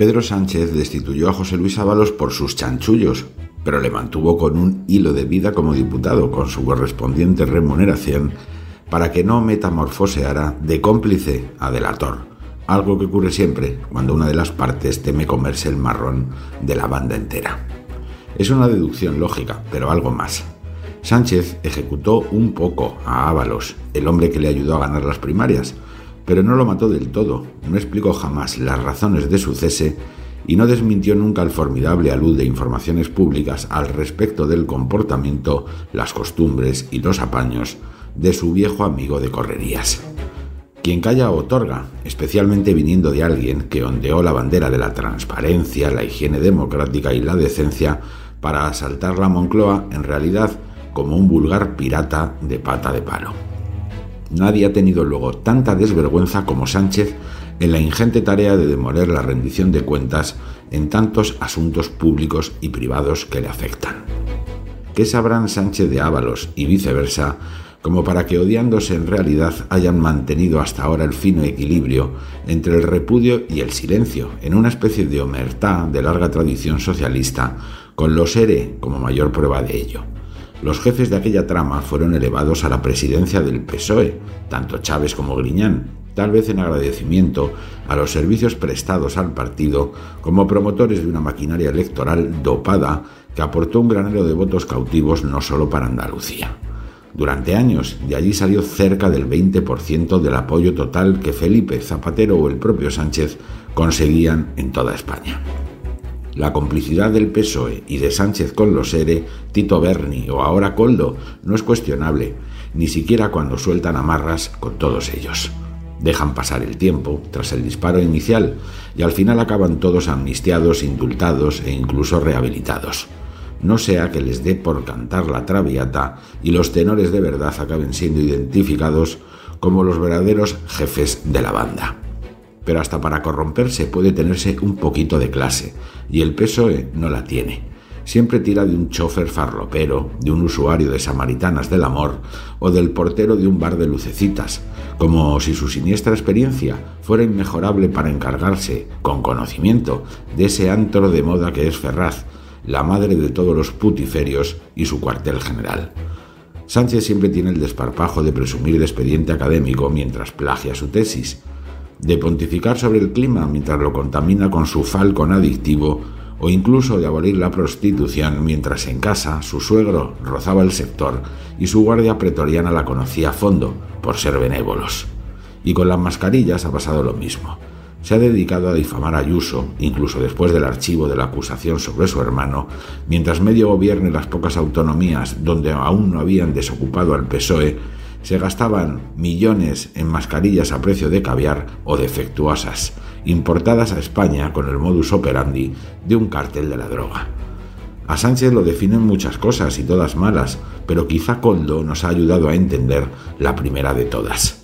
Pedro Sánchez destituyó a José Luis Ábalos por sus chanchullos, pero le mantuvo con un hilo de vida como diputado, con su correspondiente remuneración, para que no metamorfoseara de cómplice a delator, algo que ocurre siempre cuando una de las partes teme comerse el marrón de la banda entera. Es una deducción lógica, pero algo más. Sánchez ejecutó un poco a Ábalos, el hombre que le ayudó a ganar las primarias, pero no lo mató del todo, no explicó jamás las razones de su cese y no desmintió nunca el formidable alud de informaciones públicas al respecto del comportamiento, las costumbres y los apaños de su viejo amigo de correrías. Quien calla otorga, especialmente viniendo de alguien que ondeó la bandera de la transparencia, la higiene democrática y la decencia para asaltar la Moncloa en realidad como un vulgar pirata de pata de palo. Nadie ha tenido luego tanta desvergüenza como Sánchez en la ingente tarea de demoler la rendición de cuentas en tantos asuntos públicos y privados que le afectan. ¿Qué sabrán Sánchez de Ábalos y viceversa como para que odiándose en realidad hayan mantenido hasta ahora el fino equilibrio entre el repudio y el silencio, en una especie de omertá de larga tradición socialista, con los ERE como mayor prueba de ello? Los jefes de aquella trama fueron elevados a la presidencia del PSOE, tanto Chávez como Griñán, tal vez en agradecimiento a los servicios prestados al partido como promotores de una maquinaria electoral dopada que aportó un granero de votos cautivos no solo para Andalucía. Durante años, de allí salió cerca del 20% del apoyo total que Felipe Zapatero o el propio Sánchez conseguían en toda España. La complicidad del PSOE y de Sánchez con los ERE, Tito Berni o ahora Coldo no es cuestionable, ni siquiera cuando sueltan amarras con todos ellos. Dejan pasar el tiempo tras el disparo inicial y al final acaban todos amnistiados, indultados e incluso rehabilitados. No sea que les dé por cantar la traviata y los tenores de verdad acaben siendo identificados como los verdaderos jefes de la banda pero hasta para corromperse puede tenerse un poquito de clase, y el PSOE no la tiene. Siempre tira de un chofer farlopero, de un usuario de Samaritanas del Amor o del portero de un bar de lucecitas, como si su siniestra experiencia fuera inmejorable para encargarse, con conocimiento, de ese antro de moda que es Ferraz, la madre de todos los putiferios y su cuartel general. Sánchez siempre tiene el desparpajo de presumir de expediente académico mientras plagia su tesis, de pontificar sobre el clima mientras lo contamina con su falcon adictivo o incluso de abolir la prostitución mientras en casa su suegro rozaba el sector y su guardia pretoriana la conocía a fondo por ser benévolos. Y con las mascarillas ha pasado lo mismo. Se ha dedicado a difamar a Ayuso, incluso después del archivo de la acusación sobre su hermano, mientras medio gobierne las pocas autonomías donde aún no habían desocupado al PSOE se gastaban millones en mascarillas a precio de caviar o defectuosas, importadas a España con el modus operandi de un cártel de la droga. A Sánchez lo definen muchas cosas y todas malas, pero quizá Coldo nos ha ayudado a entender la primera de todas.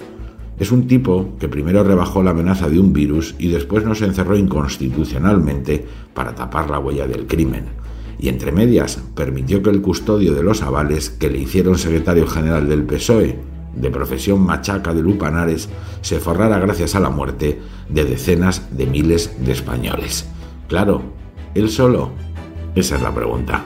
Es un tipo que primero rebajó la amenaza de un virus y después nos encerró inconstitucionalmente para tapar la huella del crimen y entre medias permitió que el custodio de los avales que le hicieron secretario general del PSOE, de profesión machaca de Lupanares, se forrara gracias a la muerte de decenas de miles de españoles. Claro, él solo. Esa es la pregunta.